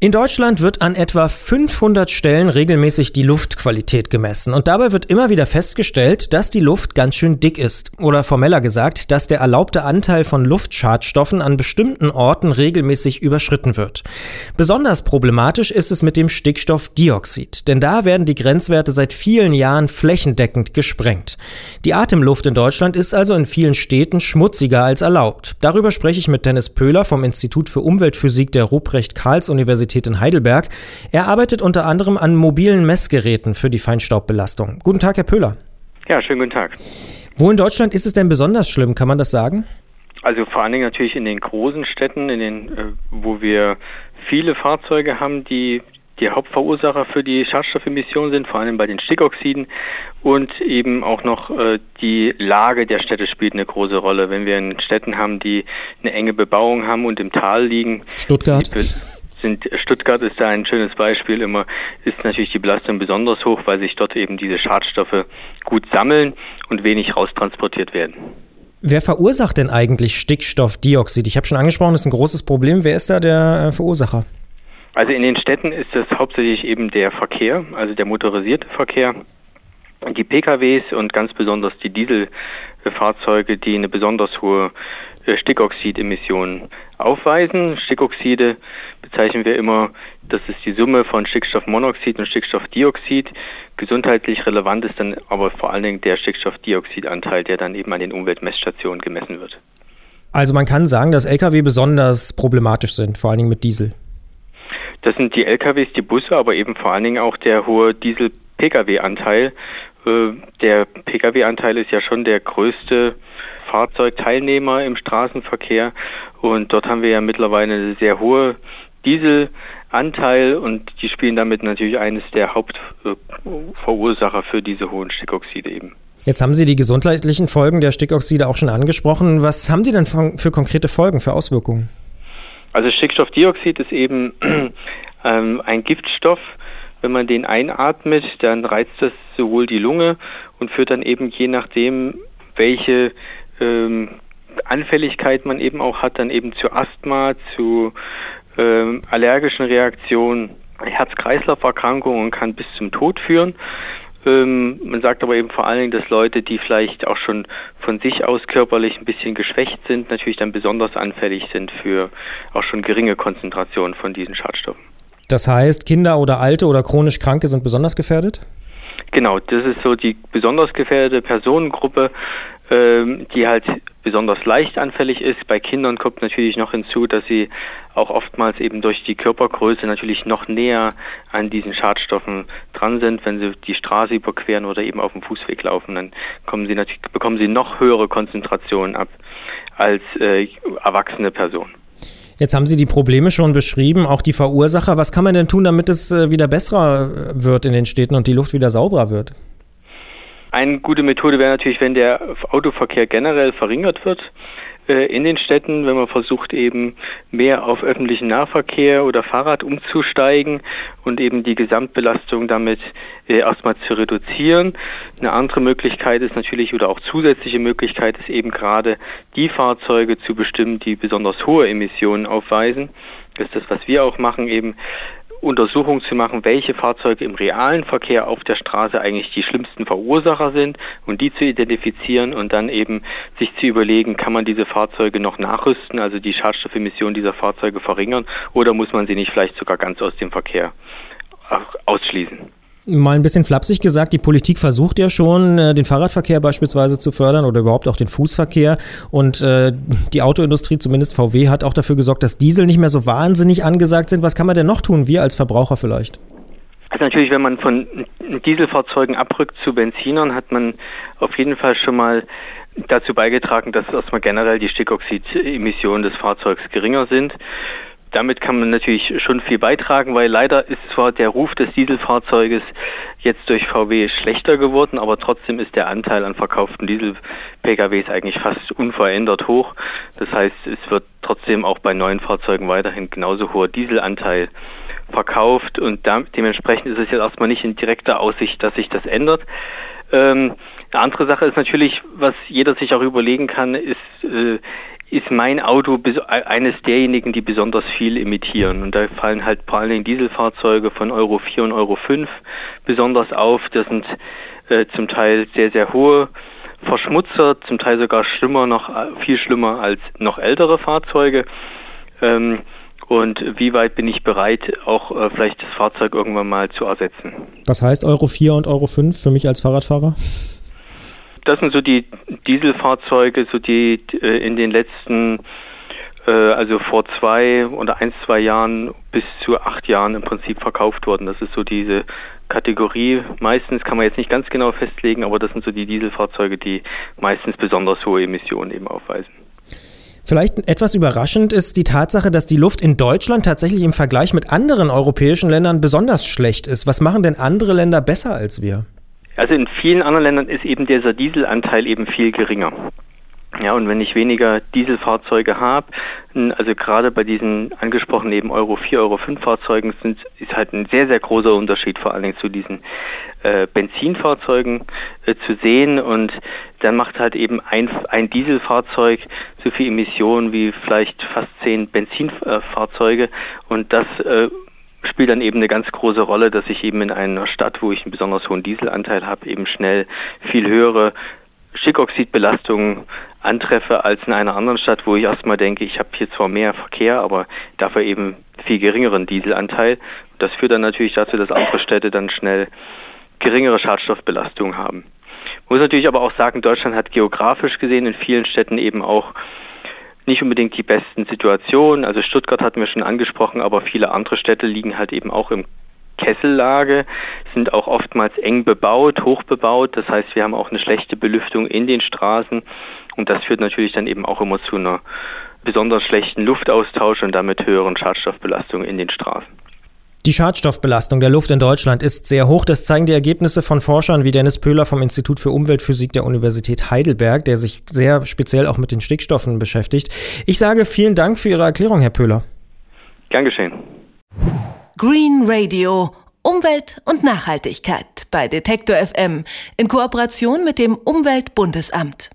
In Deutschland wird an etwa 500 Stellen regelmäßig die Luftqualität gemessen und dabei wird immer wieder festgestellt, dass die Luft ganz schön dick ist. Oder formeller gesagt, dass der erlaubte Anteil von Luftschadstoffen an bestimmten Orten regelmäßig überschritten wird. Besonders problematisch ist es mit dem Stickstoffdioxid, denn da werden die Grenzwerte seit vielen Jahren flächendeckend gesprengt. Die Atemluft in Deutschland ist also in vielen Städten schmutziger als erlaubt. Darüber spreche ich mit Dennis Pöhler vom Institut für Umweltphysik der Ruprecht-Karls-Universität Universität in Heidelberg. Er arbeitet unter anderem an mobilen Messgeräten für die Feinstaubbelastung. Guten Tag, Herr Pöhler. Ja, schönen guten Tag. Wo in Deutschland ist es denn besonders schlimm, kann man das sagen? Also vor allen Dingen natürlich in den großen Städten, in den, äh, wo wir viele Fahrzeuge haben, die die Hauptverursacher für die Schadstoffemissionen sind, vor allem bei den Stickoxiden und eben auch noch äh, die Lage der Städte spielt eine große Rolle. Wenn wir in Städten haben, die eine enge Bebauung haben und im Tal liegen, Stuttgart sind, Stuttgart ist da ein schönes Beispiel immer, ist natürlich die Belastung besonders hoch, weil sich dort eben diese Schadstoffe gut sammeln und wenig raustransportiert werden. Wer verursacht denn eigentlich Stickstoffdioxid? Ich habe schon angesprochen, das ist ein großes Problem. Wer ist da der äh, Verursacher? Also in den Städten ist das hauptsächlich eben der Verkehr, also der motorisierte Verkehr, die PKWs und ganz besonders die Dieselfahrzeuge, die eine besonders hohe Stickoxidemissionen aufweisen. Stickoxide bezeichnen wir immer, das ist die Summe von Stickstoffmonoxid und Stickstoffdioxid. Gesundheitlich relevant ist dann aber vor allen Dingen der Stickstoffdioxidanteil, der dann eben an den Umweltmessstationen gemessen wird. Also man kann sagen, dass Lkw besonders problematisch sind, vor allen Dingen mit Diesel. Das sind die LKWs, die Busse, aber eben vor allen Dingen auch der hohe Diesel-Pkw-Anteil. Äh, der Pkw-Anteil ist ja schon der größte Fahrzeugteilnehmer im Straßenverkehr und dort haben wir ja mittlerweile eine sehr hohe Dieselanteil und die spielen damit natürlich eines der Hauptverursacher für diese hohen Stickoxide eben. Jetzt haben Sie die gesundheitlichen Folgen der Stickoxide auch schon angesprochen. Was haben die denn für konkrete Folgen, für Auswirkungen? Also Stickstoffdioxid ist eben ähm, ein Giftstoff. Wenn man den einatmet, dann reizt das sowohl die Lunge und führt dann eben je nachdem, welche ähm, Anfälligkeit man eben auch hat, dann eben zu Asthma, zu ähm, allergischen Reaktionen, Herz-Kreislauf-Erkrankungen und kann bis zum Tod führen. Ähm, man sagt aber eben vor allen Dingen, dass Leute, die vielleicht auch schon von sich aus körperlich ein bisschen geschwächt sind, natürlich dann besonders anfällig sind für auch schon geringe Konzentrationen von diesen Schadstoffen. Das heißt, Kinder oder Alte oder chronisch Kranke sind besonders gefährdet? Genau, das ist so die besonders gefährdete Personengruppe, ähm, die halt besonders leicht anfällig ist. Bei Kindern kommt natürlich noch hinzu, dass sie auch oftmals eben durch die Körpergröße natürlich noch näher an diesen Schadstoffen dran sind. Wenn sie die Straße überqueren oder eben auf dem Fußweg laufen, dann kommen sie natürlich, bekommen sie noch höhere Konzentrationen ab als äh, erwachsene Personen. Jetzt haben Sie die Probleme schon beschrieben, auch die Verursacher. Was kann man denn tun, damit es äh, wieder besser äh, wird in den Städten und die Luft wieder sauberer wird? Eine gute Methode wäre natürlich, wenn der Autoverkehr generell verringert wird äh, in den Städten, wenn man versucht eben mehr auf öffentlichen Nahverkehr oder Fahrrad umzusteigen und eben die Gesamtbelastung damit erstmal zu reduzieren. Eine andere Möglichkeit ist natürlich oder auch zusätzliche Möglichkeit ist eben gerade die Fahrzeuge zu bestimmen, die besonders hohe Emissionen aufweisen. Das ist das, was wir auch machen, eben Untersuchungen zu machen, welche Fahrzeuge im realen Verkehr auf der Straße eigentlich die schlimmsten Verursacher sind und die zu identifizieren und dann eben sich zu überlegen, kann man diese Fahrzeuge noch nachrüsten, also die Schadstoffemissionen dieser Fahrzeuge verringern oder muss man sie nicht vielleicht sogar ganz aus dem Verkehr ausschließen. Mal ein bisschen flapsig gesagt, die Politik versucht ja schon, äh, den Fahrradverkehr beispielsweise zu fördern oder überhaupt auch den Fußverkehr. Und äh, die Autoindustrie, zumindest VW, hat auch dafür gesorgt, dass Diesel nicht mehr so wahnsinnig angesagt sind. Was kann man denn noch tun, wir als Verbraucher vielleicht? Also natürlich, wenn man von Dieselfahrzeugen abrückt zu Benzinern, hat man auf jeden Fall schon mal dazu beigetragen, dass erstmal generell die Stickoxidemissionen des Fahrzeugs geringer sind damit kann man natürlich schon viel beitragen, weil leider ist zwar der Ruf des Dieselfahrzeuges jetzt durch VW schlechter geworden, aber trotzdem ist der Anteil an verkauften Diesel-PKWs eigentlich fast unverändert hoch. Das heißt, es wird trotzdem auch bei neuen Fahrzeugen weiterhin genauso hoher Dieselanteil verkauft und dementsprechend ist es jetzt erstmal nicht in direkter Aussicht, dass sich das ändert. Ähm, Eine andere Sache ist natürlich, was jeder sich auch überlegen kann, ist, äh, ist mein Auto eines derjenigen, die besonders viel emittieren. Und da fallen halt vor allen Dingen Dieselfahrzeuge von Euro 4 und Euro 5 besonders auf. Das sind äh, zum Teil sehr, sehr hohe Verschmutzer, zum Teil sogar schlimmer noch, viel schlimmer als noch ältere Fahrzeuge. Ähm, und wie weit bin ich bereit, auch äh, vielleicht das Fahrzeug irgendwann mal zu ersetzen. Was heißt Euro 4 und Euro 5 für mich als Fahrradfahrer? Das sind so die Dieselfahrzeuge, so die äh, in den letzten, äh, also vor zwei oder ein, zwei Jahren bis zu acht Jahren im Prinzip verkauft wurden. Das ist so diese Kategorie. Meistens kann man jetzt nicht ganz genau festlegen, aber das sind so die Dieselfahrzeuge, die meistens besonders hohe Emissionen eben aufweisen. Vielleicht etwas überraschend ist die Tatsache, dass die Luft in Deutschland tatsächlich im Vergleich mit anderen europäischen Ländern besonders schlecht ist. Was machen denn andere Länder besser als wir? Also in vielen anderen Ländern ist eben dieser Dieselanteil eben viel geringer. Ja, und wenn ich weniger Dieselfahrzeuge habe, also gerade bei diesen angesprochenen eben Euro 4, Euro 5 Fahrzeugen sind, ist halt ein sehr, sehr großer Unterschied vor allen Dingen zu diesen äh, Benzinfahrzeugen äh, zu sehen und dann macht halt eben ein, ein Dieselfahrzeug so viel Emissionen wie vielleicht fast zehn Benzinfahrzeuge und das äh, spielt dann eben eine ganz große Rolle, dass ich eben in einer Stadt, wo ich einen besonders hohen Dieselanteil habe, eben schnell viel höhere Stickoxidbelastungen antreffe als in einer anderen Stadt, wo ich erstmal denke, ich habe hier zwar mehr Verkehr, aber dafür eben viel geringeren Dieselanteil. Das führt dann natürlich dazu, dass andere Städte dann schnell geringere Schadstoffbelastungen haben. Man muss natürlich aber auch sagen, Deutschland hat geografisch gesehen in vielen Städten eben auch nicht unbedingt die besten Situationen. Also Stuttgart hatten wir schon angesprochen, aber viele andere Städte liegen halt eben auch im Kessellage, sind auch oftmals eng bebaut, hoch bebaut. Das heißt, wir haben auch eine schlechte Belüftung in den Straßen und das führt natürlich dann eben auch immer zu einer besonders schlechten Luftaustausch und damit höheren Schadstoffbelastungen in den Straßen. Die Schadstoffbelastung der Luft in Deutschland ist sehr hoch. Das zeigen die Ergebnisse von Forschern wie Dennis Pöhler vom Institut für Umweltphysik der Universität Heidelberg, der sich sehr speziell auch mit den Stickstoffen beschäftigt. Ich sage vielen Dank für Ihre Erklärung, Herr Pöhler. Gern geschehen. Green Radio. Umwelt und Nachhaltigkeit bei Detektor FM in Kooperation mit dem Umweltbundesamt.